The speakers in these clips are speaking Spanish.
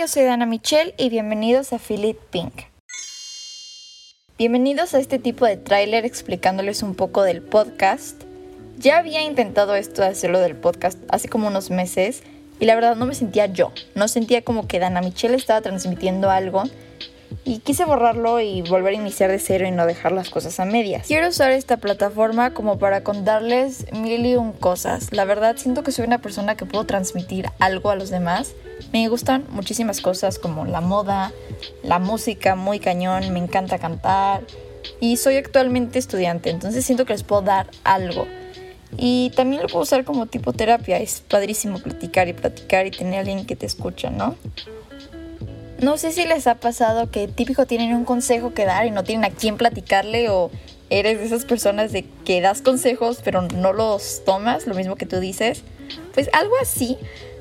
yo soy Dana Michelle y bienvenidos a Philip Pink. Bienvenidos a este tipo de tráiler explicándoles un poco del podcast. Ya había intentado esto de hacerlo del podcast hace como unos meses y la verdad no me sentía yo, no sentía como que Dana Michelle estaba transmitiendo algo y quise borrarlo y volver a iniciar de cero y no dejar las cosas a medias. Quiero usar esta plataforma como para contarles mil y un cosas. La verdad siento que soy una persona que puedo transmitir algo a los demás. Me gustan muchísimas cosas como la moda, la música muy cañón, me encanta cantar y soy actualmente estudiante, entonces siento que les puedo dar algo. Y también lo puedo usar como tipo terapia, es padrísimo platicar y platicar y tener a alguien que te escucha, ¿no? No sé si les ha pasado que típico tienen un consejo que dar y no tienen a quién platicarle o eres de esas personas de que das consejos pero no los tomas, lo mismo que tú dices. Pues algo así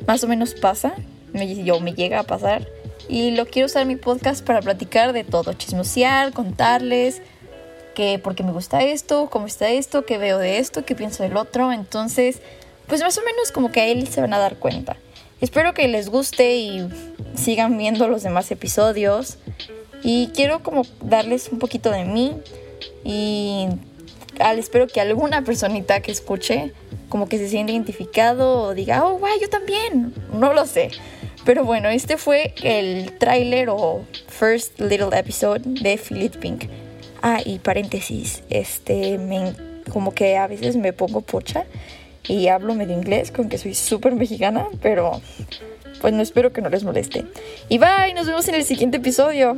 más o menos pasa, me, yo me llega a pasar y lo quiero usar mi podcast para platicar de todo, chismosear, contarles que porque me gusta esto, cómo está esto, qué veo de esto, qué pienso del otro, entonces pues más o menos como que a él se van a dar cuenta. Espero que les guste y sigan viendo los demás episodios. Y quiero como darles un poquito de mí y al, espero que alguna personita que escuche como que se sienta identificado o diga, oh, guay, yo también. No lo sé. Pero bueno, este fue el tráiler o first little episode de Philip Pink. Ah, y paréntesis, este, me, como que a veces me pongo pocha y hablo medio inglés, con que soy súper mexicana, pero pues no espero que no les moleste. Y bye, nos vemos en el siguiente episodio.